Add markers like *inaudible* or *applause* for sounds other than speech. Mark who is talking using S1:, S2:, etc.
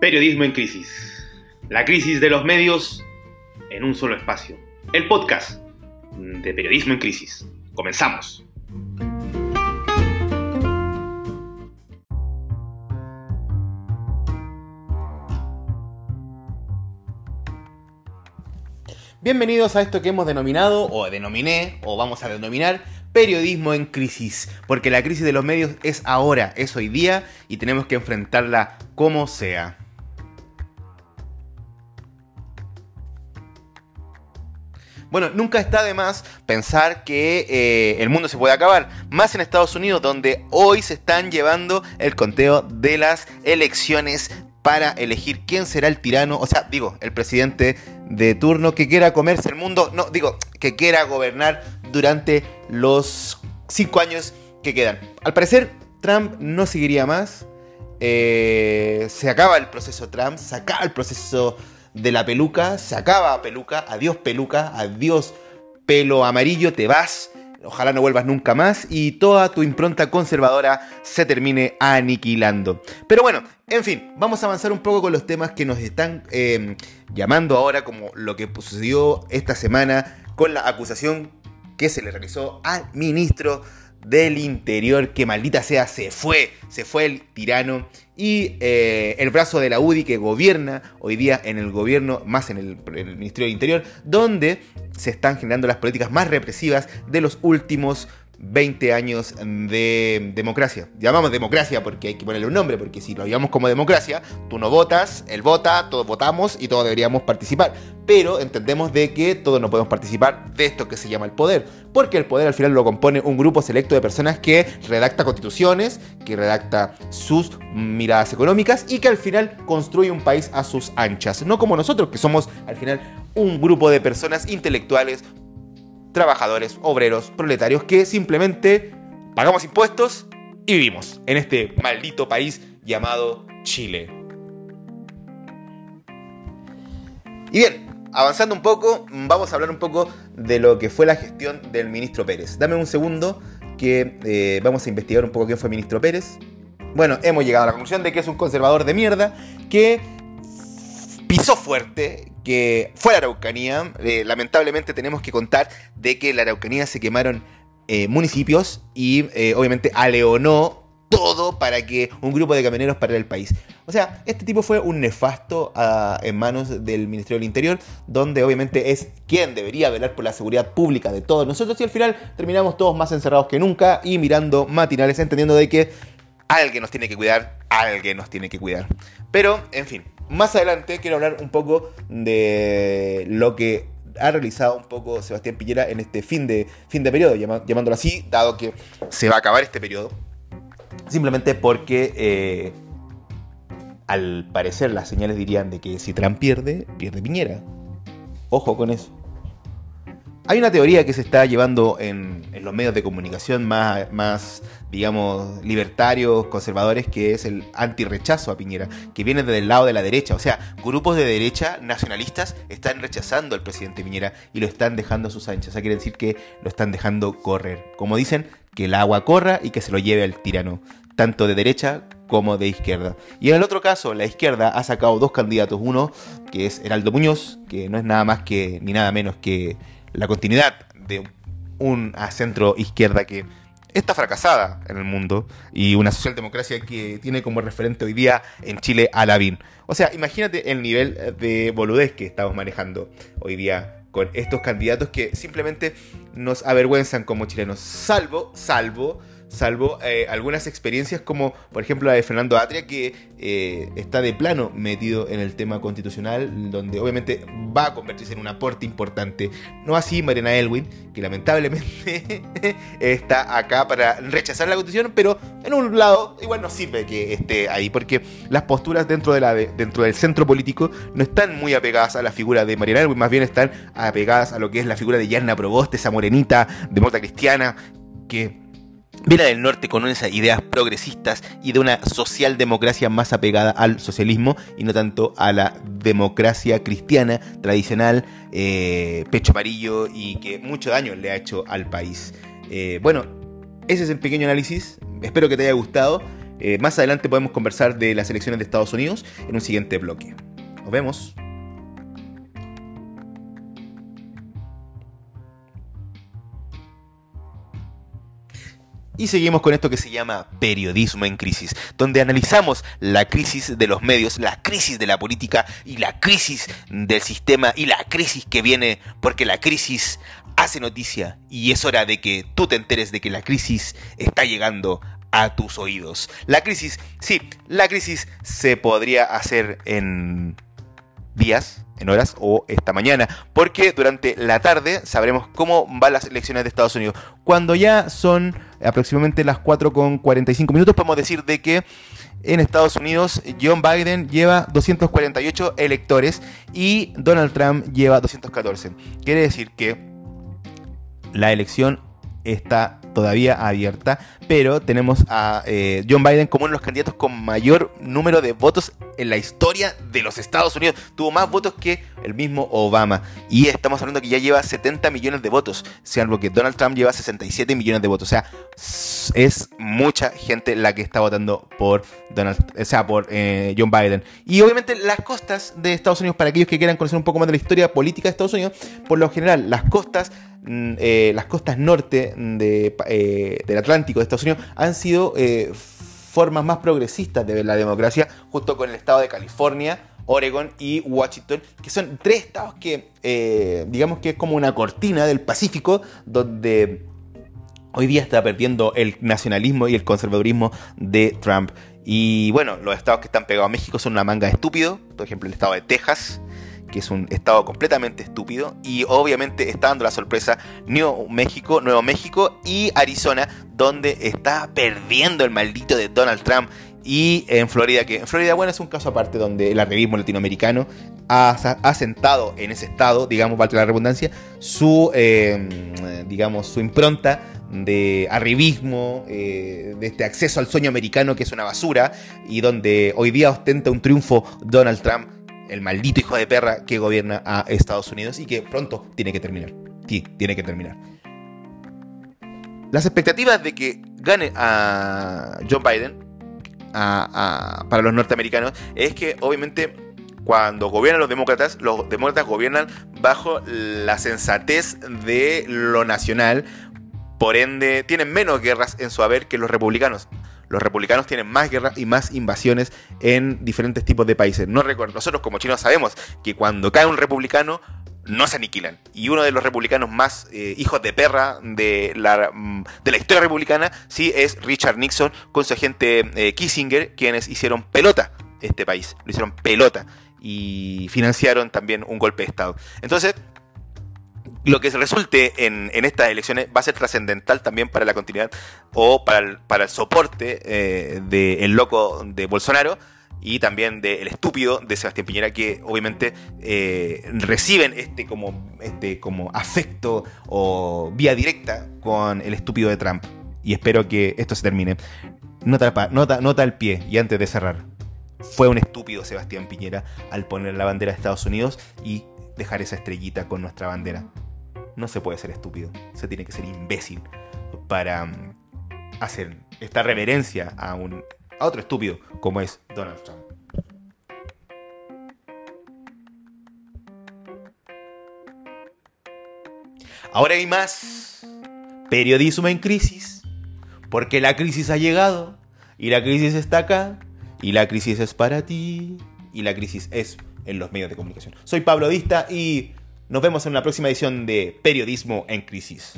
S1: Periodismo en crisis. La crisis de los medios en un solo espacio. El podcast de Periodismo en crisis. Comenzamos. Bienvenidos a esto que hemos denominado, o denominé, o vamos a denominar, periodismo en crisis. Porque la crisis de los medios es ahora, es hoy día, y tenemos que enfrentarla como sea. Bueno, nunca está de más pensar que eh, el mundo se puede acabar, más en Estados Unidos, donde hoy se están llevando el conteo de las elecciones para elegir quién será el tirano, o sea, digo, el presidente de turno que quiera comerse el mundo, no, digo, que quiera gobernar durante los cinco años que quedan. Al parecer, Trump no seguiría más. Eh, se acaba el proceso Trump, se acaba el proceso de la peluca, se acaba peluca, adiós peluca, adiós pelo amarillo, te vas ojalá no vuelvas nunca más y toda tu impronta conservadora se termine aniquilando. Pero bueno, en fin, vamos a avanzar un poco con los temas que nos están em, llamando ahora, como lo que sucedió esta semana con la acusación que se le realizó al ministro del Interior, que maldita sea, se fue, se fue el tirano. Y eh, el brazo de la UDI que gobierna hoy día en el gobierno, más en el, Ministerio del Interior, donde se están generando las políticas más represivas de los últimos 20 años de democracia. Llamamos democracia porque hay que ponerle un nombre, porque si lo llamamos como democracia, tú no votas, él vota, todos votamos y todos deberíamos participar. Pero entendemos de que todos no podemos participar de esto que se llama el poder, porque el poder al final lo compone un grupo selecto de personas que redacta constituciones, que redacta sus miradas económicas y que al final construye un país a sus anchas. No como nosotros, que somos al final un grupo de personas intelectuales trabajadores, obreros, proletarios que simplemente pagamos impuestos y vivimos en este maldito país llamado Chile. Y bien, avanzando un poco, vamos a hablar un poco de lo que fue la gestión del ministro Pérez. Dame un segundo que eh, vamos a investigar un poco quién fue el ministro Pérez. Bueno, hemos llegado a la conclusión de que es un conservador de mierda que pisó fuerte, que fue la Araucanía. Eh, lamentablemente tenemos que contar de que en la Araucanía se quemaron eh, municipios y eh, obviamente aleonó todo para que un grupo de camioneros parara el país. O sea, este tipo fue un nefasto ah, en manos del Ministerio del Interior, donde obviamente es quien debería velar por la seguridad pública de todos nosotros y al final terminamos todos más encerrados que nunca y mirando matinales, entendiendo de que alguien nos tiene que cuidar, alguien nos tiene que cuidar. Pero, en fin, más adelante quiero hablar un poco de lo que ha realizado un poco Sebastián Piñera en este fin de, fin de periodo, llamándolo así, dado que se va a acabar este periodo. Simplemente porque eh, al parecer las señales dirían de que si Trump pierde, pierde Piñera. Ojo con eso. Hay una teoría que se está llevando en, los medios de comunicación más, más, digamos, libertarios, conservadores, que es el anti-rechazo a Piñera, que viene del lado de la derecha. O sea, grupos de derecha nacionalistas están rechazando al presidente Piñera y lo están dejando a sus anchas. O sea, quiere decir que lo están dejando correr. Como dicen, que el agua corra y que se lo lleve al tirano, tanto de derecha como de izquierda. Y en el otro caso, la izquierda ha sacado dos candidatos. Uno, que es Heraldo Muñoz, que no es nada más que, ni nada menos que la continuidad de un centro izquierda que está fracasada en el mundo y una socialdemocracia que tiene como referente hoy día en Chile a Lavín. O sea, imagínate el nivel de boludez que estamos manejando hoy día con estos candidatos que simplemente nos avergüenzan como chilenos, salvo, salvo salvo eh, algunas experiencias como por ejemplo la de Fernando Atria que eh, está de plano metido en el tema constitucional donde obviamente va a convertirse en un aporte importante. No así Mariana Elwin que lamentablemente *laughs* está acá para rechazar la constitución pero en un lado igual no sirve que esté ahí porque las posturas dentro, de la dentro del centro político no están muy apegadas a la figura de Mariana Elwin más bien están apegadas a lo que es la figura de Yarna Proboste esa morenita demócrata cristiana que viene del norte con esas ideas progresistas y de una socialdemocracia más apegada al socialismo y no tanto a la democracia cristiana tradicional, eh, pecho amarillo y que mucho daño le ha hecho al país. Eh, bueno, ese es el pequeño análisis, espero que te haya gustado. Eh, más adelante podemos conversar de las elecciones de Estados Unidos en un siguiente bloque. Nos vemos. Y seguimos con esto que se llama periodismo en crisis, donde analizamos la crisis de los medios, la crisis de la política y la crisis del sistema y la crisis que viene porque la crisis hace noticia y es hora de que tú te enteres de que la crisis está llegando a tus oídos. La crisis, sí, la crisis se podría hacer en días, en horas o esta mañana, porque durante la tarde sabremos cómo van las elecciones de Estados Unidos. Cuando ya son aproximadamente las 4 con 45 minutos, podemos decir de que en Estados Unidos John Biden lleva 248 electores y Donald Trump lleva 214. Quiere decir que la elección está todavía abierta, pero tenemos a eh, John Biden como uno de los candidatos con mayor número de votos en la historia de los Estados Unidos. Tuvo más votos que el mismo Obama. Y estamos hablando que ya lleva 70 millones de votos, algo que Donald Trump lleva 67 millones de votos. O sea, es mucha gente la que está votando por Donald, o sea, por eh, John Biden. Y obviamente las costas de Estados Unidos, para aquellos que quieran conocer un poco más de la historia política de Estados Unidos, por lo general, las costas eh, las costas norte eh, del Atlántico de Estados Unidos han sido eh, formas más progresistas de ver la democracia, junto con el estado de California, Oregon y Washington, que son tres estados que, digamos que es como una cortina del Pacífico, donde hoy día está perdiendo el nacionalismo y el conservadurismo de Trump. Y bueno, los estados que están pegados a México son una manga de estúpido, por ejemplo el estado de Texas, que es un estado completamente estúpido. Y obviamente está dando la sorpresa Nuevo México, Nuevo México y Arizona, donde está perdiendo el maldito de Donald Trump. Y en Florida, que en Florida, bueno, es un caso aparte donde el arribismo latinoamericano ha, sentado en ese estado, digamos, para la redundancia, su, em, digamos, su impronta de arribismo, eh, de este acceso al sueño americano que es una basura, y donde hoy día ostenta un triunfo Donald Trump el maldito hijo de perra que gobierna a Estados Unidos y que pronto tiene que terminar. Sí, tiene que terminar. Las expectativas de que gane a John Biden para los norteamericanos es que obviamente cuando gobiernan los demócratas, los demócratas gobiernan bajo la sensatez de lo nacional, por ende tienen menos guerras en su haber que los republicanos los republicanos tienen más guerras y más invasiones en diferentes tipos de países. No recuerdo, nosotros como chinos sabemos que cuando cae un republicano no se aniquilan. Y uno de los republicanos más eh, hijos de perra de la, mm, de la historia republicana, sí, es Richard Nixon con su agente eh, Kissinger, quienes hicieron pelota este país. Lo hicieron pelota. Y financiaron también un golpe de Estado. Entonces, lo que resulte en, estas elecciones va a ser trascendental también para la continuidad o para el, para el soporte eh, del loco de Bolsonaro y también del estúpido de Sebastián Piñera que obviamente eh, reciben este como, este como afecto o vía directa con el estúpido de Trump. Y espero que esto se termine. Nota, nota, nota al pie y antes de cerrar. Fue un estúpido Sebastián Piñera al poner la bandera de Estados Unidos y dejar esa estrellita con nuestra bandera no se puede ser estúpido, se tiene que ser imbécil para mm, hacer esta reverencia a, un, a otro estúpido como es Donald Trump. Ahora hay más periodismo en crisis, porque la crisis ha llegado y la crisis está acá y la crisis es para ti y la crisis es en los medios de comunicación. Soy Pablo Dista y nos vemos en la próxima edición de Periodismo en Crisis.